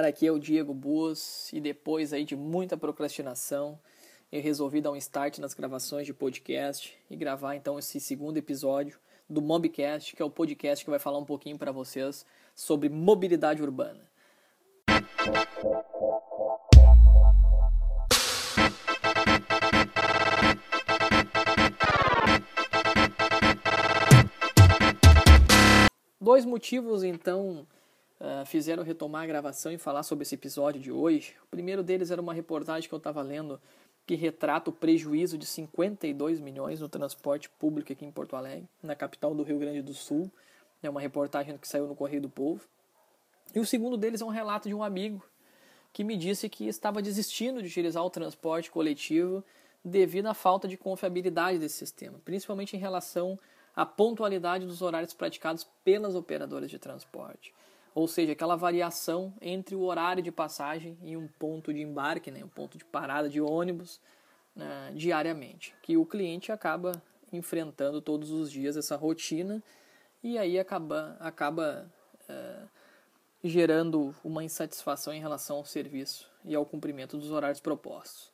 galera, aqui é o Diego Bus e depois aí de muita procrastinação, eu resolvi dar um start nas gravações de podcast e gravar então esse segundo episódio do Mobcast, que é o podcast que vai falar um pouquinho para vocês sobre mobilidade urbana. Dois motivos então uh, fizeram retomar a gravação e falar sobre esse episódio de hoje. O primeiro deles era uma reportagem que eu estava lendo que retrata o prejuízo de 52 milhões no transporte público aqui em Porto Alegre, na capital do Rio Grande do Sul. É uma reportagem que saiu no Correio do Povo. E o segundo deles é um relato de um amigo que me disse que estava desistindo de utilizar o transporte coletivo devido à falta de confiabilidade desse sistema, principalmente em relação à pontualidade dos horários praticados pelas operadoras de transporte ou seja, aquela variação entre o horário de passagem e um ponto de embarque, né, um ponto de parada de ônibus né, diariamente, que o cliente acaba enfrentando todos os dias essa rotina e aí acaba, acaba é, gerando uma insatisfação em relação ao serviço e ao cumprimento dos horários propostos.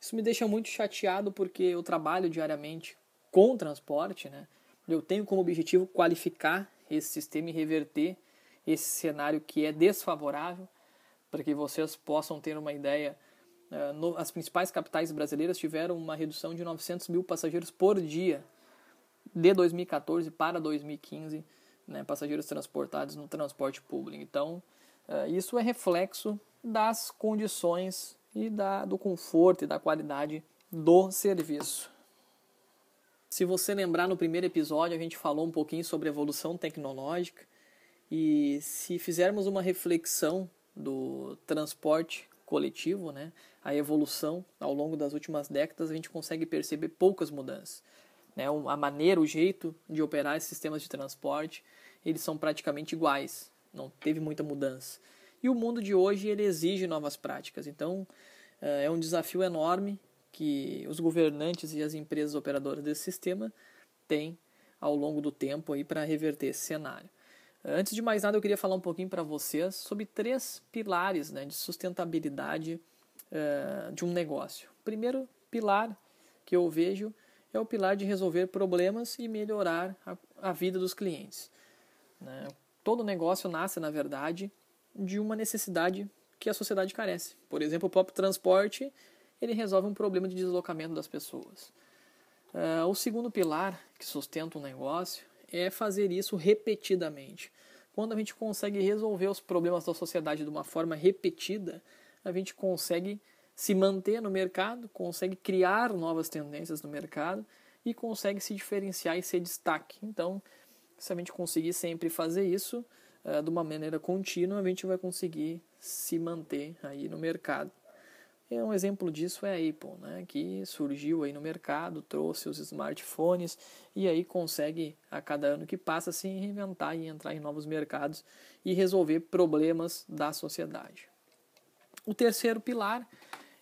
Isso me deixa muito chateado porque eu trabalho diariamente com transporte, né? Eu tenho como objetivo qualificar esse sistema e reverter esse cenário que é desfavorável, para que vocês possam ter uma ideia. Eh, as principais capitais brasileiras tiveram uma redução de 900 mil passageiros por dia de 2014 para 2015, né, passageiros transportados no transporte público. Então, eh, isso é reflexo das condições e da, do conforto e da qualidade do serviço. Se você lembrar no primeiro episódio, a gente falou um pouquinho sobre evolução tecnológica e se fizermos uma reflexão do transporte coletivo, né, a evolução ao longo das últimas décadas, a gente consegue perceber poucas mudanças. Né? A maneira, o jeito de operar esses sistemas de transporte, eles são praticamente iguais, não teve muita mudança. E o mundo de hoje ele exige novas práticas, então eh, é um desafio enorme que os governantes e as empresas operadoras desse sistema têm ao longo do tempo aí para reverter esse cenário. Antes de mais nada, eu queria falar um pouquinho para vocês sobre três pilares né, de sustentabilidade uh, de um negócio. O primeiro pilar que eu vejo é o pilar de resolver problemas e melhorar a, a vida dos clientes. Né? Todo negócio nasce, na verdade, de uma necessidade que a sociedade carece. Por exemplo, o próprio transporte ele resolve um problema de deslocamento das pessoas. Uh, o segundo pilar que sustenta um negócio é fazer isso repetidamente. Quando a gente consegue resolver os problemas da sociedade de uma forma repetida, a gente consegue se manter no mercado, consegue criar novas tendências no mercado e consegue se diferenciar e ser destaque. Então, se a gente conseguir sempre fazer isso uh, de uma maneira contínua, a gente vai conseguir se manter aí no mercado. E um exemplo disso é a Apple, né, que surgiu aí no mercado, trouxe os smartphones e aí consegue a cada ano que passa se reinventar e entrar em novos mercados e resolver problemas da sociedade. O terceiro pilar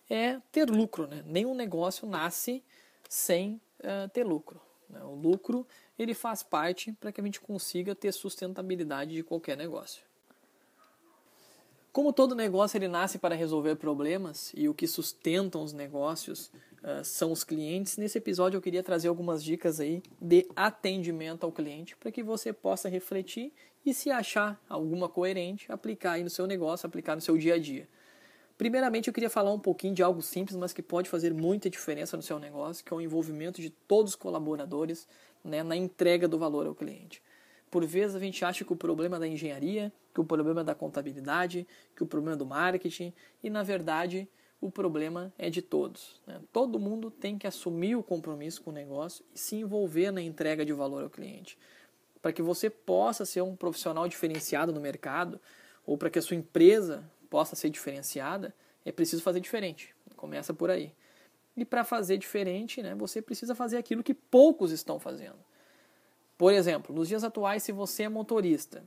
é ter lucro, né? Nenhum negócio nasce sem uh, ter lucro. Né? O lucro ele faz parte para que a gente consiga ter sustentabilidade de qualquer negócio. Como todo negócio ele nasce para resolver problemas e o que sustentam os negócios uh, são os clientes, nesse episódio eu queria trazer algumas dicas aí de atendimento ao cliente para que você possa refletir e se achar alguma coerente, aplicar aí no seu negócio, aplicar no seu dia a dia. Primeiramente eu queria falar um pouquinho de algo simples, mas que pode fazer muita diferença no seu negócio, que é o envolvimento de todos os colaboradores né, na entrega do valor ao cliente. Por vezes a gente acha que o problema da engenharia, que o problema é da contabilidade, que o problema é do marketing, e na verdade o problema é de todos. Né? Todo mundo tem que assumir o compromisso com o negócio e se envolver na entrega de valor ao cliente. Para que você possa ser um profissional diferenciado no mercado, ou para que a sua empresa possa ser diferenciada, é preciso fazer diferente. Começa por aí. E para fazer diferente, né, você precisa fazer aquilo que poucos estão fazendo. Por exemplo, nos dias atuais, se você é motorista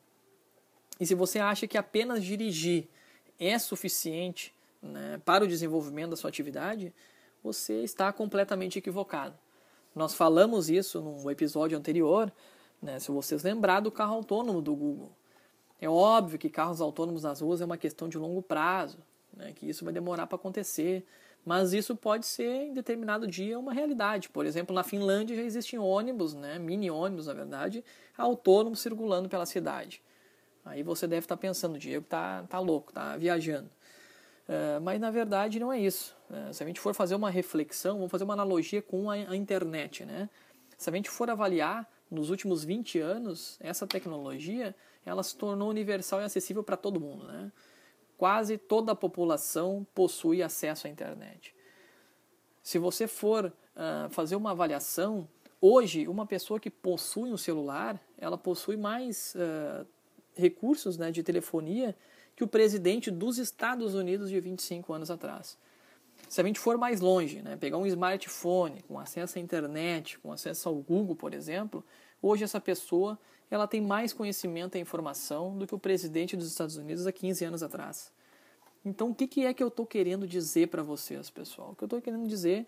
e se você acha que apenas dirigir é suficiente né, para o desenvolvimento da sua atividade, você está completamente equivocado. Nós falamos isso no episódio anterior, né, se vocês lembrar do carro autônomo do Google. É óbvio que carros autônomos nas ruas é uma questão de longo prazo, né, que isso vai demorar para acontecer, mas isso pode ser em determinado dia uma realidade. Por exemplo, na Finlândia já existem ônibus, né, mini ônibus na verdade, autônomos circulando pela cidade. Aí você deve estar pensando, o Diego tá, tá louco, tá viajando. Uh, mas na verdade não é isso. Uh, se a gente for fazer uma reflexão, vamos fazer uma analogia com a, a internet. Né? Se a gente for avaliar nos últimos 20 anos, essa tecnologia ela se tornou universal e acessível para todo mundo. Né? Quase toda a população possui acesso à internet. Se você for uh, fazer uma avaliação, hoje uma pessoa que possui um celular, ela possui mais uh, recursos né, de telefonia que o presidente dos Estados Unidos de 25 anos atrás. Se a gente for mais longe, né, pegar um smartphone com acesso à internet, com acesso ao Google, por exemplo, hoje essa pessoa ela tem mais conhecimento e informação do que o presidente dos Estados Unidos há 15 anos atrás. Então, o que, que é que eu estou querendo dizer para vocês, pessoal? O que eu estou querendo dizer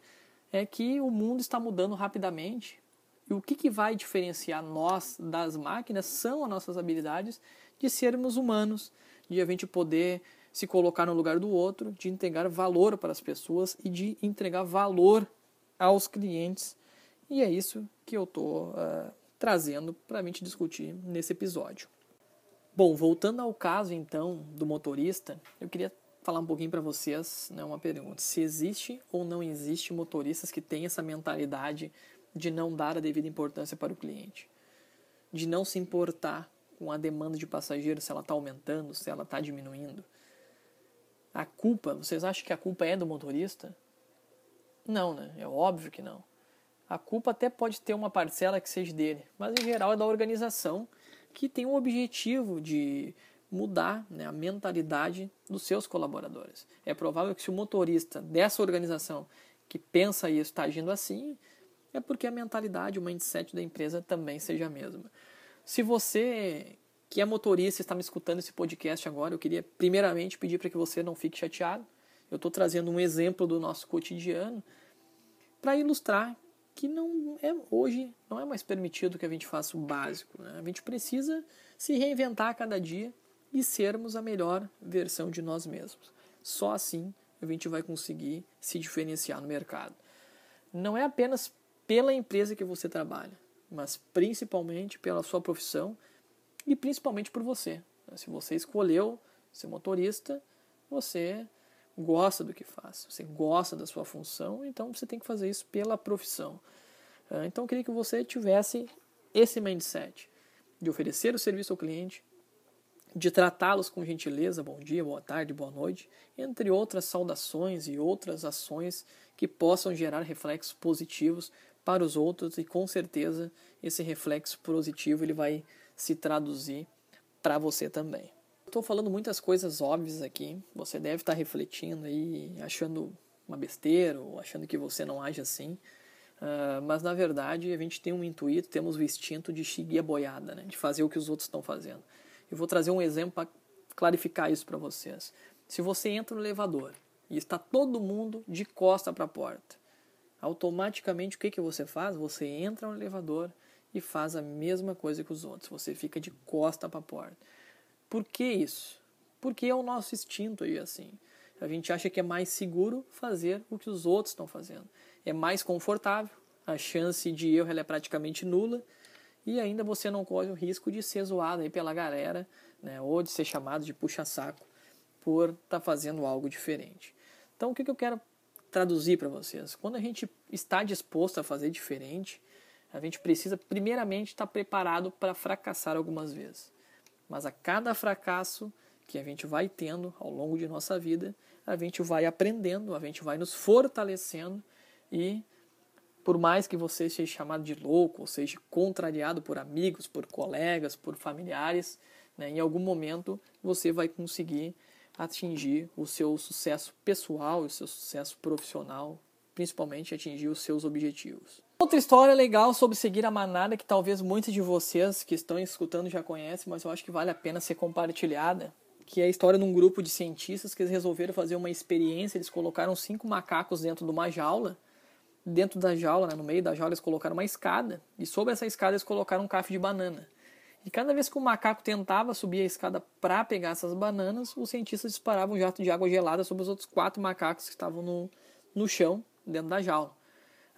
é que o mundo está mudando rapidamente e o que, que vai diferenciar nós das máquinas são as nossas habilidades de sermos humanos, de a gente poder se colocar no lugar do outro, de entregar valor para as pessoas e de entregar valor aos clientes. E é isso que eu estou uh, trazendo para a gente discutir nesse episódio. Bom, voltando ao caso então do motorista, eu queria falar um pouquinho para vocês, né, uma pergunta: se existe ou não existe motoristas que têm essa mentalidade de não dar a devida importância para o cliente, de não se importar com a demanda de passageiros, se ela está aumentando, se ela está diminuindo. A culpa, vocês acham que a culpa é do motorista? Não, né? É óbvio que não. A culpa até pode ter uma parcela que seja dele, mas em geral é da organização que tem o objetivo de mudar né, a mentalidade dos seus colaboradores. É provável que se o motorista dessa organização que pensa isso está agindo assim, é porque a mentalidade, o mindset da empresa também seja a mesma. Se você que é motorista está me escutando esse podcast agora, eu queria primeiramente pedir para que você não fique chateado. Eu estou trazendo um exemplo do nosso cotidiano para ilustrar que não é hoje não é mais permitido que a gente faça o básico. Né? A gente precisa se reinventar a cada dia e sermos a melhor versão de nós mesmos. Só assim a gente vai conseguir se diferenciar no mercado. Não é apenas pela empresa que você trabalha, mas principalmente pela sua profissão e principalmente por você. Se você escolheu ser motorista, você gosta do que faz, você gosta da sua função, então você tem que fazer isso pela profissão. Ah, então eu queria que você tivesse esse mindset de oferecer o serviço ao cliente, de tratá-los com gentileza, bom dia, boa tarde, boa noite, entre outras saudações e outras ações que possam gerar reflexos positivos para os outros e com certeza esse reflexo positivo ele vai se traduzir para você também. Estou falando muitas coisas óbvias aqui, você deve estar refletindo aí, achando uma besteira ou achando que você não age assim, uh, mas na verdade a gente tem um intuito, temos o instinto de seguir a boiada, né? de fazer o que os outros estão fazendo. Eu vou trazer um exemplo para clarificar isso para vocês. Se você entra no elevador e está todo mundo de costa para a porta, automaticamente o que, que você faz? Você entra no elevador e faz a mesma coisa que os outros. Você fica de costa para a porta. Por que isso? Porque é o nosso instinto aí assim. A gente acha que é mais seguro fazer o que os outros estão fazendo. É mais confortável, a chance de erro é praticamente nula e ainda você não corre o risco de ser zoado aí pela galera, né, ou de ser chamado de puxa-saco por estar tá fazendo algo diferente. Então, o que, que eu quero traduzir para vocês. Quando a gente está disposto a fazer diferente, a gente precisa primeiramente estar preparado para fracassar algumas vezes. Mas a cada fracasso que a gente vai tendo ao longo de nossa vida, a gente vai aprendendo, a gente vai nos fortalecendo e por mais que você seja chamado de louco, ou seja contrariado por amigos, por colegas, por familiares, né, em algum momento você vai conseguir atingir o seu sucesso pessoal, o seu sucesso profissional, principalmente atingir os seus objetivos. Outra história legal sobre seguir a manada que talvez muitos de vocês que estão escutando já conhecem, mas eu acho que vale a pena ser compartilhada, que é a história de um grupo de cientistas que eles resolveram fazer uma experiência, eles colocaram cinco macacos dentro de uma jaula, dentro da jaula, né, no meio da jaula eles colocaram uma escada, e sobre essa escada eles colocaram um café de banana. E cada vez que o macaco tentava subir a escada para pegar essas bananas, os cientistas disparavam um jato de água gelada sobre os outros quatro macacos que estavam no, no chão, dentro da jaula.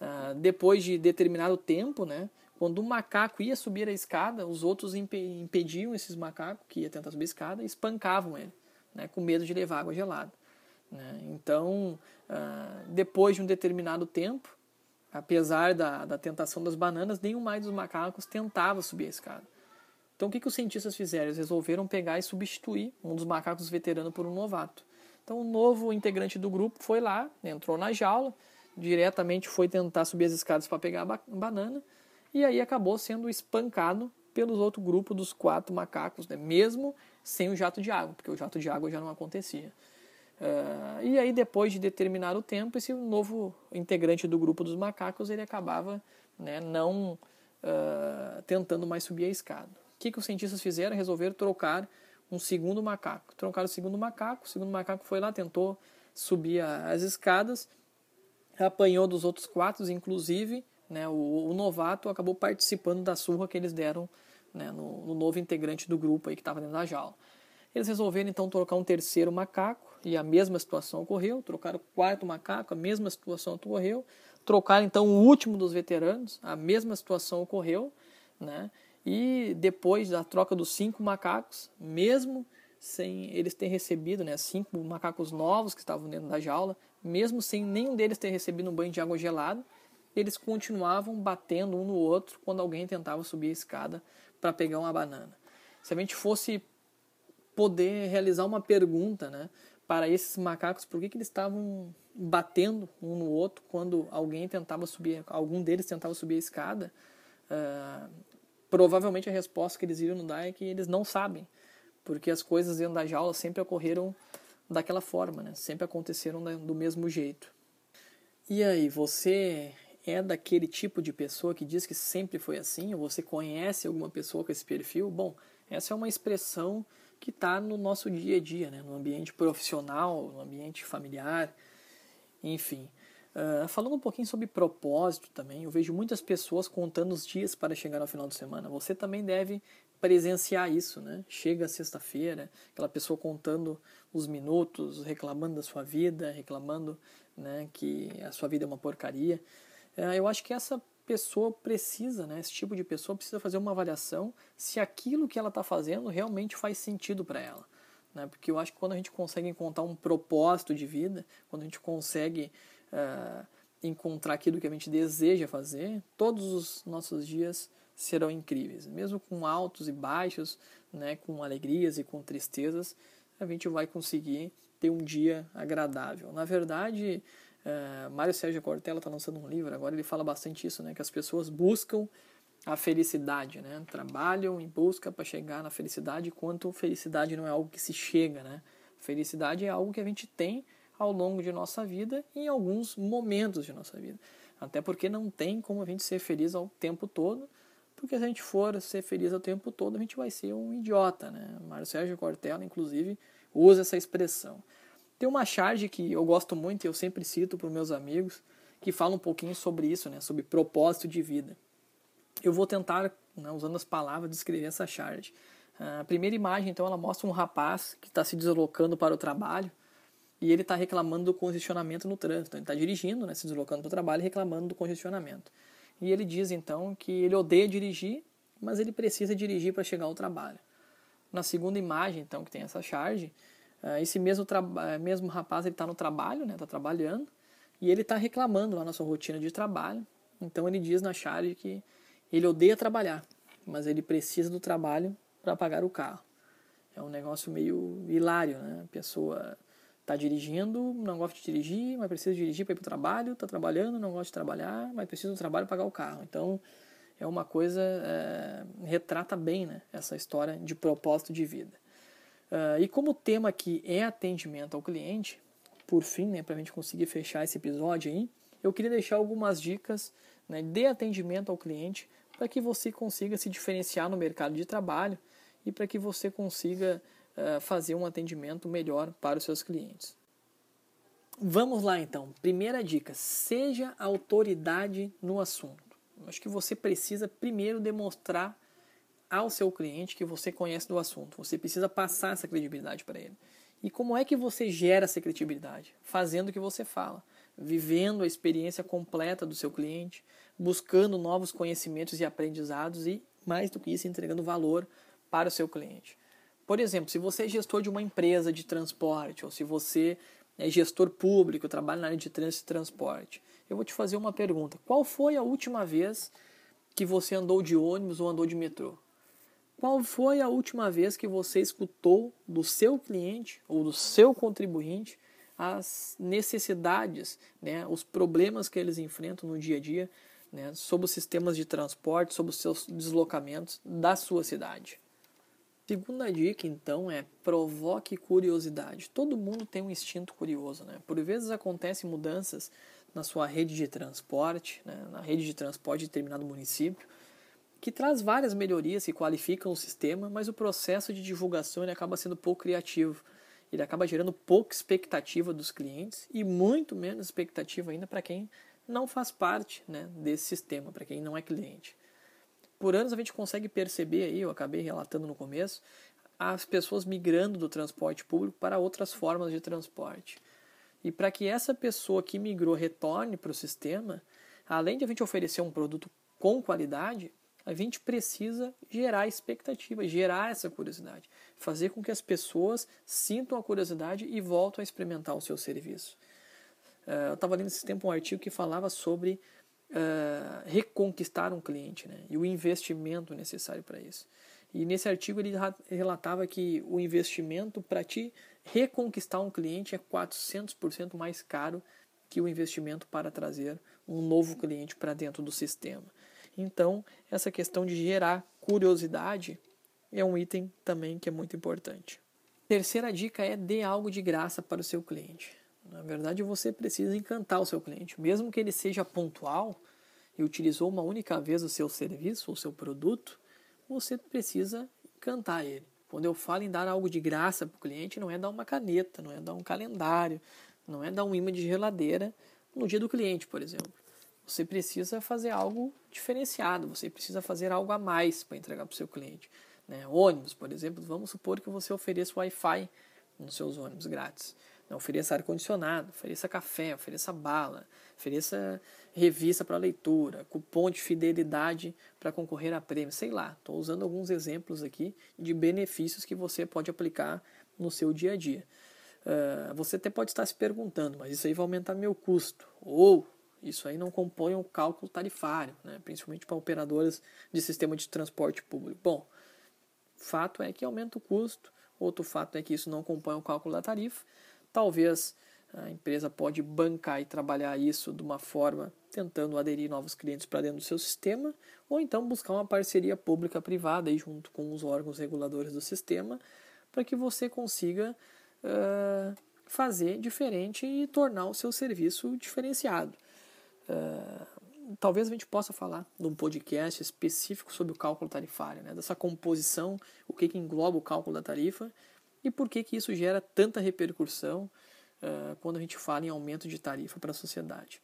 Uh, depois de determinado tempo, né, quando um macaco ia subir a escada, os outros impediam esses macacos que ia tentar subir a escada e espancavam ele, né, com medo de levar água gelada. Né? Então, uh, depois de um determinado tempo, apesar da, da tentação das bananas, nenhum mais dos macacos tentava subir a escada. Então, o que, que os cientistas fizeram? Eles resolveram pegar e substituir um dos macacos veteranos por um novato. Então, o novo integrante do grupo foi lá, entrou na jaula, diretamente foi tentar subir as escadas para pegar a banana, e aí acabou sendo espancado pelos outro grupo dos quatro macacos, né? mesmo sem o jato de água, porque o jato de água já não acontecia. Uh, e aí, depois de determinado tempo, esse novo integrante do grupo dos macacos ele acabava né, não uh, tentando mais subir a escada. O que, que os cientistas fizeram? Resolveram trocar um segundo macaco. Trocaram o segundo macaco, o segundo macaco foi lá, tentou subir as escadas, apanhou dos outros quatro, inclusive né, o, o, novato acabou participando da surra que eles deram né, no, no, novo integrante do grupo aí que estava dentro da jaula. Eles resolveram então trocar um terceiro macaco e a mesma situação ocorreu. Trocaram o quarto macaco, a mesma situação ocorreu. Trocaram então o último dos veteranos, a mesma situação ocorreu, né? E depois da troca dos cinco macacos, mesmo sem eles terem recebido, né, cinco macacos novos que estavam dentro da jaula, mesmo sem nenhum deles ter recebido um banho de água gelada, eles continuavam batendo um no outro quando alguém tentava subir a escada para pegar uma banana. Se a gente fosse poder realizar uma pergunta, né, para esses macacos, por que, que eles estavam batendo um no outro quando alguém tentava subir, algum deles tentava subir a escada, uh, provavelmente a resposta que eles iriam dar é que eles não sabem, porque as coisas dentro da jaula sempre ocorreram daquela forma, né? sempre aconteceram do mesmo jeito. E aí, você é daquele tipo de pessoa que diz que sempre foi assim, ou você conhece alguma pessoa com esse perfil? Bom, essa é uma expressão que está no nosso dia a dia, né? no ambiente profissional, no ambiente familiar, enfim. Uh, falando um pouquinho sobre propósito também, eu vejo muitas pessoas contando os dias para chegar ao final de semana. Você também deve presenciar isso, né? Chega sexta-feira, aquela pessoa contando os minutos, reclamando da sua vida, reclamando né, que a sua vida é uma porcaria. Uh, eu acho que essa pessoa precisa, né, esse tipo de pessoa precisa fazer uma avaliação se aquilo que ela está fazendo realmente faz sentido para ela. Né? Porque eu acho que quando a gente consegue encontrar um propósito de vida, quando a gente consegue uh, encontrar aquilo que a gente deseja fazer, todos os nossos dias serão incríveis. Mesmo com altos e baixos, né, com alegrias e com tristezas, a gente vai conseguir ter um dia agradável. Na verdade, uh, Mário Sérgio Cortella está lançando um livro, agora ele fala bastante isso, né, que as pessoas buscam a felicidade, né? Trabalham em busca para chegar na felicidade, enquanto felicidade não é algo que se chega, né? Felicidade é algo que a gente tem ao longo de nossa vida e em alguns momentos de nossa vida. Até porque não tem como a gente ser feliz ao tempo todo, porque se a gente for ser feliz ao tempo todo, a gente vai ser um idiota, né? Mário Sérgio Cortella, inclusive, usa essa expressão. Tem uma charge que eu gosto muito e eu sempre cito para os meus amigos, que fala um pouquinho sobre isso, né? Sobre propósito de vida. Eu vou tentar, né, usando as palavras, descrever essa charge. A primeira imagem, então, ela mostra um rapaz que está se deslocando para o trabalho, e ele está reclamando do congestionamento no trânsito. Ele está dirigindo, né, se deslocando para o trabalho e reclamando do congestionamento. E ele diz então que ele odeia dirigir, mas ele precisa dirigir para chegar ao trabalho. Na segunda imagem, então, que tem essa charge, eh, esse mesmo, eh, mesmo rapaz está no trabalho, está né, tá trabalhando, e ele está reclamando lá na sua rotina de trabalho. Então ele diz na charge que ele odeia trabalhar, mas ele precisa do trabalho para pagar o carro. É um negócio meio hilário, né? A pessoa Está dirigindo, não gosta de dirigir, mas precisa dirigir para ir para o trabalho, está trabalhando, não gosta de trabalhar, mas precisa do trabalho pagar o carro. Então, é uma coisa, é, retrata bem né, essa história de propósito de vida. Uh, e como o tema aqui é atendimento ao cliente, por fim, né, para a gente conseguir fechar esse episódio aí, eu queria deixar algumas dicas né, de atendimento ao cliente para que você consiga se diferenciar no mercado de trabalho e para que você consiga eh, fazer um atendimento melhor para os seus clientes. Vamos lá então. Primeira dica: seja autoridade no assunto. Acho que você precisa primeiro demonstrar ao seu cliente que você conhece do assunto. Você precisa passar essa credibilidade para ele. E como é que você gera essa credibilidade? Fazendo o que você fala, vivendo a experiência completa do seu cliente, buscando novos conhecimentos e aprendizados e, mais do que isso, entregando valor para o seu cliente. Por exemplo, se você é gestor de uma empresa de transporte ou se você é gestor público, trabalha na área de trânsito e transporte, eu vou te fazer uma pergunta. Qual foi a última vez que você andou de ônibus ou andou de metrô? Qual foi a última vez que você escutou do seu cliente ou do seu contribuinte as necessidades, né, os problemas que eles enfrentam no dia a dia, né, sobre os sistemas de transporte, sobre os seus deslocamentos da sua cidade? Segunda dica, então, é provoque curiosidade. Todo mundo tem um instinto curioso, né? Por vezes acontecem mudanças na sua rede de transporte, né, na rede de transporte de determinado município, que traz várias melhorias que qualificam o sistema, mas o processo de divulgação ele acaba sendo pouco criativo. Ele acaba gerando pouca expectativa dos clientes e muito menos expectativa ainda para quem não faz parte né, desse sistema, para quem não é cliente. Por anos a gente consegue perceber aí, eu acabei relatando no começo, as pessoas migrando do transporte público para outras formas de transporte. E para que essa pessoa que migrou retorne para o sistema, além de a gente oferecer um produto com qualidade, a gente precisa gerar expectativa, gerar essa curiosidade, fazer com que as pessoas sintam a curiosidade e voltem a experimentar o seu serviço. Uh, eu estava lendo esse tempo um artigo que falava sobre uh, reconquistar um cliente né, e o investimento necessário para isso. E nesse artigo ele relatava que o investimento para ti reconquistar um cliente é 400% mais caro que o investimento para trazer um novo cliente para dentro do sistema. Então, essa questão de gerar curiosidade é um item também que é muito importante. Terceira dica é dê algo de graça para o seu cliente. Na verdade, você precisa encantar o seu cliente, mesmo que ele seja pontual e utilizou uma única vez o seu serviço ou seu produto, você precisa encantar ele. Quando eu falo em dar algo de graça para o cliente, não é dar uma caneta, não é dar um calendário, não é dar um imã de geladeira no dia do cliente, por exemplo. Você precisa fazer algo diferenciado, você precisa fazer algo a mais para entregar para o seu cliente. Né? Ônibus, por exemplo, vamos supor que você ofereça Wi-Fi nos seus ônibus grátis. Não ofereça ar-condicionado, ofereça café, ofereça bala, ofereça revista para leitura, cupom de fidelidade para concorrer a prêmio, sei lá. Estou usando alguns exemplos aqui de benefícios que você pode aplicar no seu dia a dia. Uh, você até pode estar se perguntando, mas isso aí vai aumentar meu custo. Ou isso aí não compõe um cálculo tarifário, né? principalmente para operadoras de sistema de transporte público. Bom, fato é que aumenta o custo, outro fato é que isso não compõe o cálculo da tarifa, Talvez a empresa pode bancar e trabalhar isso de uma forma tentando aderir novos clientes para dentro do seu sistema, ou então buscar uma parceria pública-privada junto com os órgãos reguladores do sistema, para que você consiga uh, fazer diferente e tornar o seu serviço diferenciado. Uh, talvez a gente possa falar num podcast específico sobre o cálculo tarifário, né? dessa composição, o que, que engloba o cálculo da tarifa e por que, que isso gera tanta repercussão uh, quando a gente fala em aumento de tarifa para a sociedade.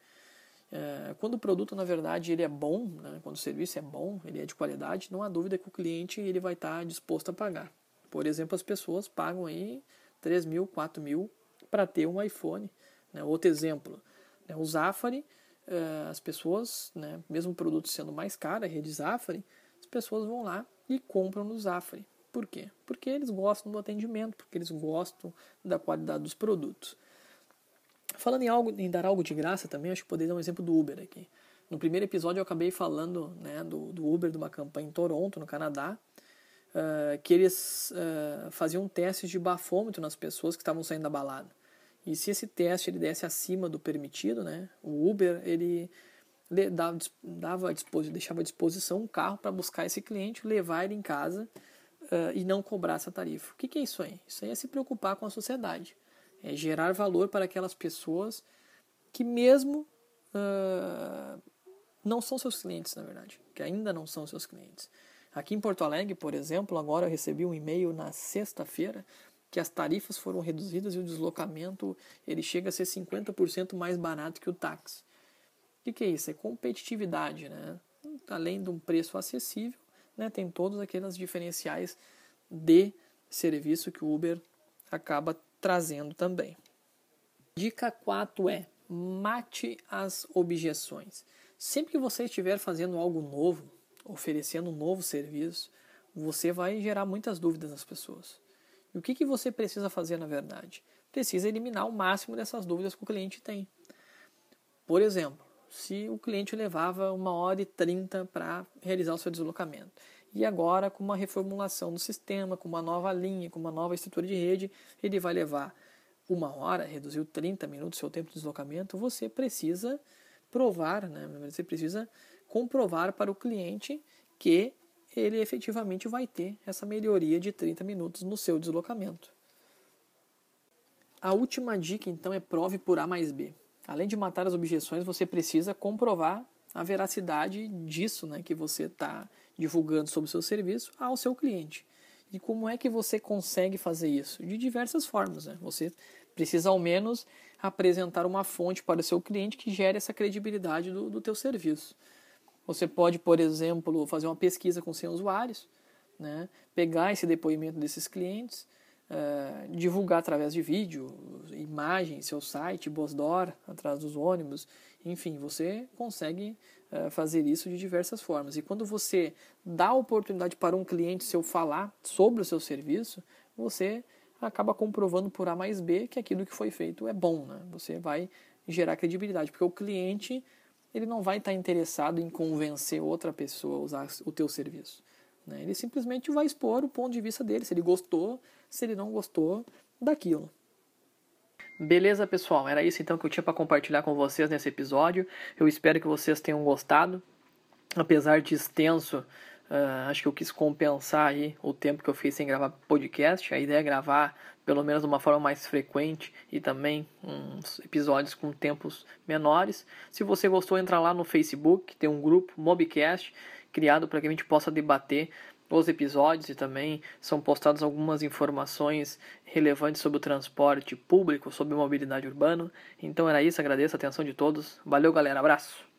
Uh, quando o produto, na verdade, ele é bom, né, quando o serviço é bom, ele é de qualidade, não há dúvida que o cliente ele vai estar tá disposto a pagar. Por exemplo, as pessoas pagam aí 3 mil, 4 mil para ter um iPhone. Né? Outro exemplo, né, o Zafari, uh, as pessoas, né, mesmo o produto sendo mais caro, a rede Zafari, as pessoas vão lá e compram no Zafari. Por quê? Porque eles gostam do atendimento, porque eles gostam da qualidade dos produtos. Falando em, algo, em dar algo de graça também, acho que poderia dar um exemplo do Uber aqui. No primeiro episódio eu acabei falando né, do, do Uber, de uma campanha em Toronto, no Canadá, uh, que eles uh, faziam testes de bafômetro nas pessoas que estavam saindo da balada. E se esse teste ele desse acima do permitido, né, o Uber ele dava, dava deixava à disposição um carro para buscar esse cliente, levar ele em casa uh, e não cobrar essa tarifa. O que, que, é isso aí? Isso aí é se preocupar com a sociedade. É gerar valor para aquelas pessoas que mesmo uh, não são seus clientes, na verdade. Que ainda não são seus clientes. Aqui em Porto Alegre, por exemplo, agora eu recebi um e-mail na sexta-feira que as tarifas foram reduzidas e o deslocamento ele chega a ser 50% mais barato que o táxi. O que, que é isso? É competitividade, né? Além de um preço acessível, né, tem todos aqueles diferenciais de serviço que o Uber acaba trazendo também. Dica 4 é mate as objeções. Sempre que você estiver fazendo algo novo, oferecendo um novo serviço, você vai gerar muitas dúvidas nas pessoas. E o que, que você precisa fazer na verdade? Precisa eliminar o máximo dessas dúvidas que o cliente tem. Por exemplo, se o cliente levava uma hora e trinta para realizar o seu deslocamento. E agora, com uma reformulação do sistema, com uma nova linha, com uma nova estrutura de rede, ele vai levar uma hora, reduziu 30 minutos seu tempo de deslocamento, você precisa provar, né? você precisa comprovar para o cliente que ele efetivamente vai ter essa melhoria de 30 minutos no seu deslocamento. A última dica, então, é prove por A mais B. Além de matar as objeções, você precisa comprovar a veracidade disso né, que você está divulgando sobre o seu serviço ao seu cliente. E como é que você consegue fazer isso? De diversas formas. Né? Você precisa, ao menos, apresentar uma fonte para o seu cliente que gere essa credibilidade do, do teu serviço. Você pode, por exemplo, fazer uma pesquisa com seus usuários, né? pegar esse depoimento desses clientes, uh, divulgar através de vídeo, imagem, seu site, Bosdor, atrás dos ônibus, enfim, você consegue uh, fazer isso de diversas formas. E quando você dá a oportunidade para um cliente seu falar sobre o seu serviço, você acaba comprovando por A mais B que aquilo que foi feito é bom. Né? Você vai gerar credibilidade, porque o cliente ele não vai estar interessado em convencer outra pessoa a usar o teu serviço. Né? Ele simplesmente vai expor o ponto de vista dele, se ele gostou, se ele não gostou daquilo. Beleza, pessoal? Era isso então que eu tinha para compartilhar com vocês nesse episódio. Eu espero que vocês tenham gostado. Apesar de extenso, uh, acho que eu quis compensar aí o tempo que eu fiz sem gravar podcast. A ideia é gravar pelo menos de uma forma mais frequente e também uns episódios com tempos menores. Se você gostou, entra lá no Facebook, tem um grupo Mobcast criado para que a gente possa debater os episódios e também são postadas algumas informações relevantes sobre o transporte público, sobre mobilidade urbana. Então era isso, agradeço a atenção de todos. Valeu, galera, abraço.